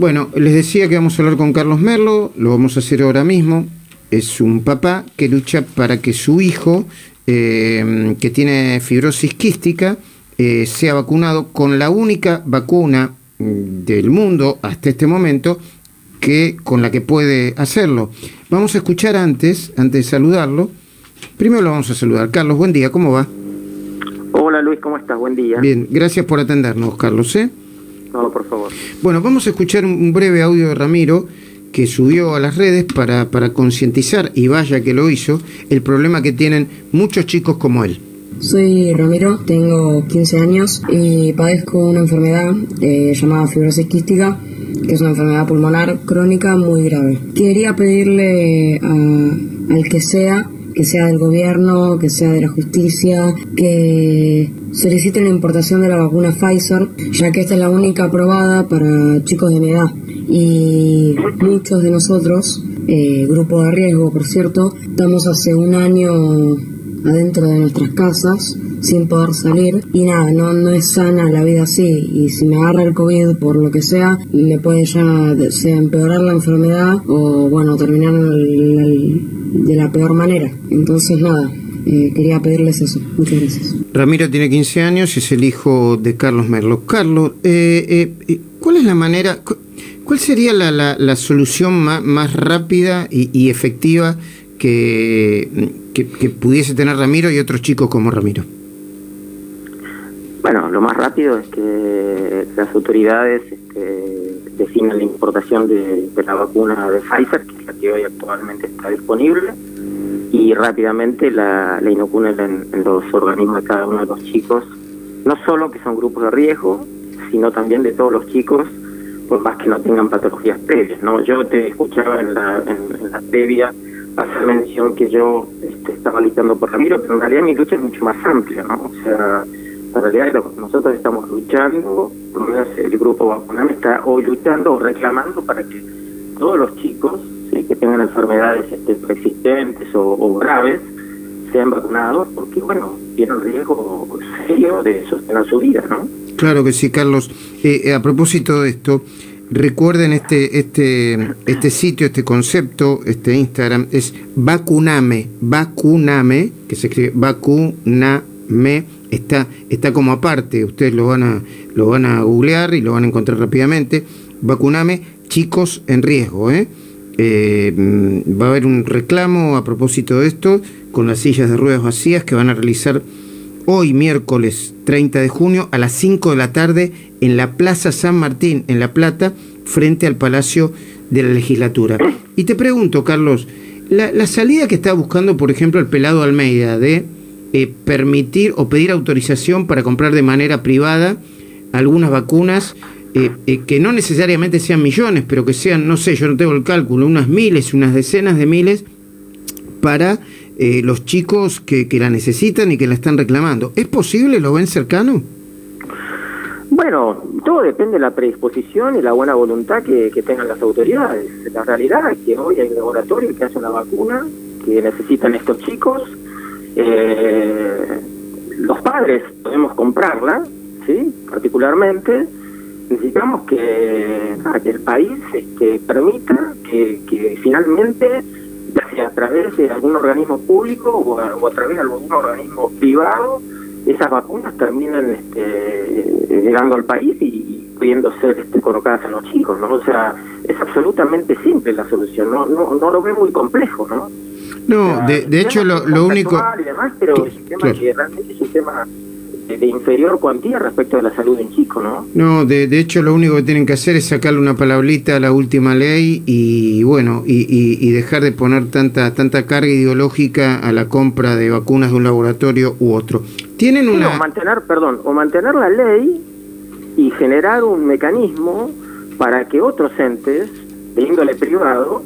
Bueno, les decía que vamos a hablar con Carlos Merlo, lo vamos a hacer ahora mismo. Es un papá que lucha para que su hijo, eh, que tiene fibrosis quística, eh, sea vacunado con la única vacuna mm, del mundo hasta este momento que con la que puede hacerlo. Vamos a escuchar antes, antes de saludarlo. Primero lo vamos a saludar. Carlos, buen día, ¿cómo va? Hola Luis, ¿cómo estás? Buen día. Bien, gracias por atendernos, Carlos. ¿eh? No, por favor. Bueno, vamos a escuchar un breve audio de Ramiro que subió a las redes para, para concientizar, y vaya que lo hizo, el problema que tienen muchos chicos como él. Soy Ramiro, tengo 15 años y padezco una enfermedad eh, llamada fibrosis quística, que es una enfermedad pulmonar crónica muy grave. Quería pedirle a, al que sea que sea del gobierno, que sea de la justicia, que soliciten la importación de la vacuna Pfizer, ya que esta es la única aprobada para chicos de mi edad. Y muchos de nosotros, eh, grupo de riesgo por cierto, estamos hace un año adentro de nuestras casas sin poder salir y nada, no, no es sana la vida así y si me agarra el COVID por lo que sea, me puede ya sea empeorar la enfermedad o bueno, terminar de la peor manera. Entonces nada, eh, quería pedirles eso. Muchas gracias. Ramiro tiene 15 años y es el hijo de Carlos Merlo. Carlos, eh, eh, ¿cuál es la manera, cuál sería la, la, solución más, más rápida y, y efectiva que, que, pudiese tener Ramiro y otros chicos como Ramiro? Bueno, lo más rápido es que las autoridades este, definen la importación de, la vacuna de Pfizer, que es la que hoy actualmente está disponible, y rápidamente la, la en, los organismos de cada uno de los chicos, no solo que son grupos de riesgo, sino también de todos los chicos, por más que no tengan patologías previas. ¿no? Yo te escuchaba en la, en la previa hacer mención que yo este, estaba luchando por Ramiro, pero en realidad mi lucha es mucho más amplia, ¿no? O sea, en realidad nosotros estamos luchando, por lo menos el grupo Vacuname está hoy luchando o reclamando para que todos los chicos enfermedades este, persistentes o, graves sean vacunados, porque bueno, tienen riesgo serio de sostener su vida, ¿no? Claro que sí, Carlos. Eh, eh, a propósito de esto, Recuerden este, este, este sitio, este concepto, este Instagram, es vacuname, vacuname, que se escribe vacuname, está, está como aparte, ustedes lo van, a, lo van a googlear y lo van a encontrar rápidamente. Vacuname, chicos en riesgo, ¿eh? Eh, va a haber un reclamo a propósito de esto con las sillas de ruedas vacías que van a realizar hoy miércoles 30 de junio a las 5 de la tarde en la Plaza San Martín, en La Plata, frente al Palacio de la Legislatura. Y te pregunto, Carlos, la, salida que está buscando, por ejemplo, el pelado Almeida de eh, permitir o pedir autorización para comprar de manera privada algunas vacunas eh, eh, que no necesariamente sean millones, pero que sean, no sé, yo no tengo el cálculo, unas miles, unas decenas de miles para eh, los chicos que, que, la necesitan y que la están reclamando. ¿Es posible? ¿Lo ven cercano? Bueno, todo depende de la predisposición y la buena voluntad que, tengan las autoridades. La realidad es que hoy hay un laboratorio que hace una vacuna que necesitan estos chicos. Eh, los padres podemos comprarla, ¿sí? Particularmente, necesitamos que, que el país este, permita que, que finalmente ya sea a través de algún organismo público o a, través de algún organismo privado, esas vacunas terminan este, llegando al país y, pudiendo ser este, colocadas a los chicos, ¿no? O sea, es absolutamente simple la solución, no, no, no lo ve muy complejo, ¿no? No, de, hecho lo, lo único... Y demás, pero un tema que realmente es un tema de inferior cuantía respecto de la salud en chico, ¿no? No, de, de, hecho lo único que tienen que hacer es sacarle una palabrita a la última ley y bueno, y, y, dejar de poner tanta tanta carga ideológica a la compra de vacunas de un laboratorio u otro. Tienen una... o mantener, perdón, o mantener la ley y generar un mecanismo para que otros entes de índole privado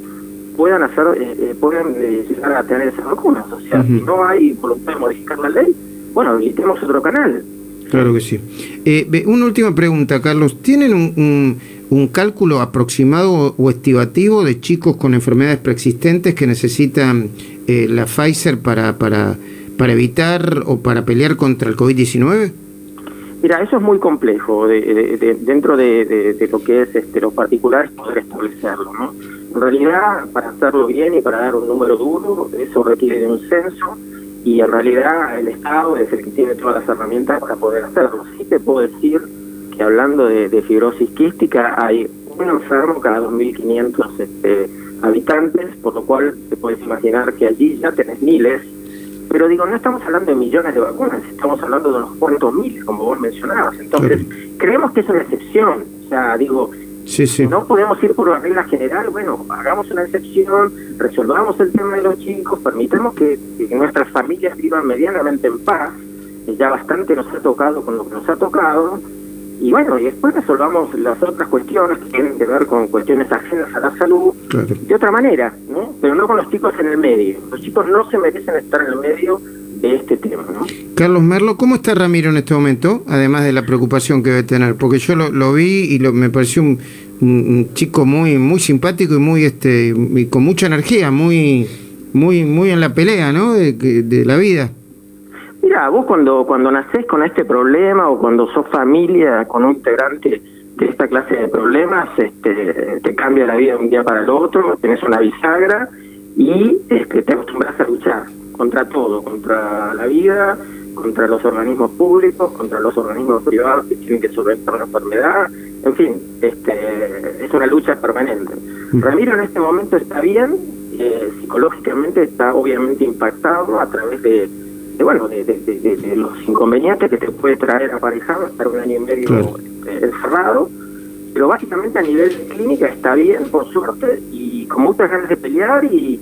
puedan hacer, eh, eh puedan eh, llegar a tener esas vacunas. O sea, si no hay voluntad de modificar la ley, bueno, tenemos otro canal. Claro que sí. Eh, una última pregunta, Carlos. ¿Tienen un, un, cálculo aproximado o estimativo de chicos con enfermedades preexistentes que necesitan eh, la Pfizer para, para, para evitar o para pelear contra el COVID-19? Mira, eso es muy complejo de, dentro de, lo que es este, lo particular es poder establecerlo, ¿no? En realidad, para hacerlo bien y para dar un número duro, eso requiere de un censo y en realidad el Estado es el que tiene todas las herramientas para poder hacerlo. Sí te puedo decir que hablando de, fibrosis quística hay un enfermo cada 2.500 este, habitantes, por lo cual te puedes imaginar que allí ya tenés miles pero digo, no estamos hablando de millones de vacunas, estamos hablando de unos cuantos miles, como vos mencionabas. Entonces, creemos que es una excepción. O sea, digo, no podemos ir por la regla general, bueno, hagamos una excepción, resolvamos el tema de los chicos, permitamos que, que nuestras familias vivan medianamente en paz. Ya bastante nos ha tocado con lo que nos ha tocado y bueno, y después resolvamos las otras cuestiones que tienen que ver con cuestiones ajenas a la salud de otra manera, ¿no? Pero no con los chicos en el medio. Los chicos no se merecen estar en el medio de este tema, ¿no? Carlos Merlo, ¿cómo está Ramiro en este momento? Además de la preocupación que debe tener, porque yo lo, vi y lo, me pareció un, chico muy muy simpático y muy este y con mucha energía, muy muy muy en la pelea, ¿no? De, de la vida. Mira, vos cuando, cuando nacés con este problema o cuando sos familia con un integrante de esta clase de problemas, este, te cambia la vida de un día para el otro, tenés una bisagra y este, te acostumbras a luchar contra todo, contra la vida, contra los organismos públicos, contra los organismos privados que tienen que solventar la enfermedad, en fin, este, es una lucha permanente. Mm. Ramiro en este momento está bien, eh, psicológicamente está obviamente impactado a través de de, bueno, de, los inconvenientes que te puede traer aparejado estar un año y medio este, encerrado, pero básicamente a nivel de clínica está bien, por suerte, y con muchas ganas de pelear y,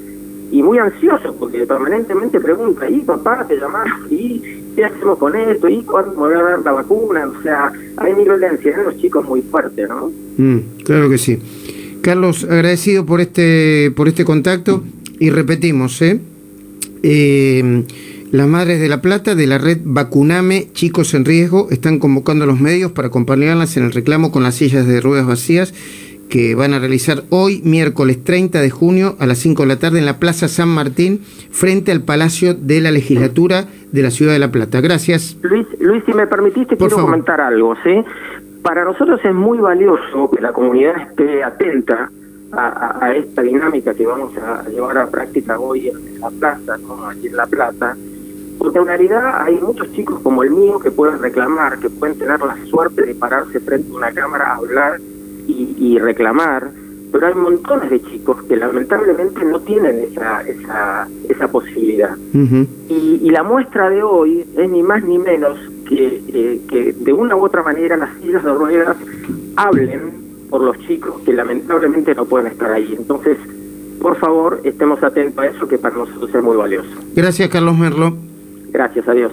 y muy ansioso, porque permanentemente pregunta, ¿y papá te llamaron? ¿Y qué hacemos con esto? ¿Y cuándo me voy a dar la vacuna? O sea, hay mi violencia en los chicos muy fuerte, ¿no? Mm, claro que sí. Carlos, agradecido por este, por este contacto y repetimos, ¿eh? eh las Madres de la Plata de la red Vacuname Chicos en Riesgo están convocando a los medios para acompañarlas en el reclamo con las sillas de ruedas vacías que van a realizar hoy, miércoles 30 de junio, a las 5 de la tarde en la Plaza San Martín, frente al Palacio de la Legislatura de la Ciudad de La Plata. Gracias. Luis, Luis si me permitiste, quiero comentar algo. ¿sí? Para nosotros es muy valioso que la comunidad esté atenta a, esta dinámica que vamos a llevar a práctica hoy en la plaza, ¿no? aquí en La Plata porque en realidad hay muchos chicos como el mío que pueden reclamar, que pueden tener la suerte de pararse frente a una cámara a hablar y, reclamar, pero hay montones de chicos que lamentablemente no tienen esa, esa, esa posibilidad. y, la muestra de hoy es ni más ni menos que, eh, que de una u otra manera las sillas de ruedas hablen por los chicos que lamentablemente no pueden estar ahí. Entonces, por favor, estemos atentos a eso que para nosotros es muy valioso. Gracias, Carlos Merlo. Gracias, adiós.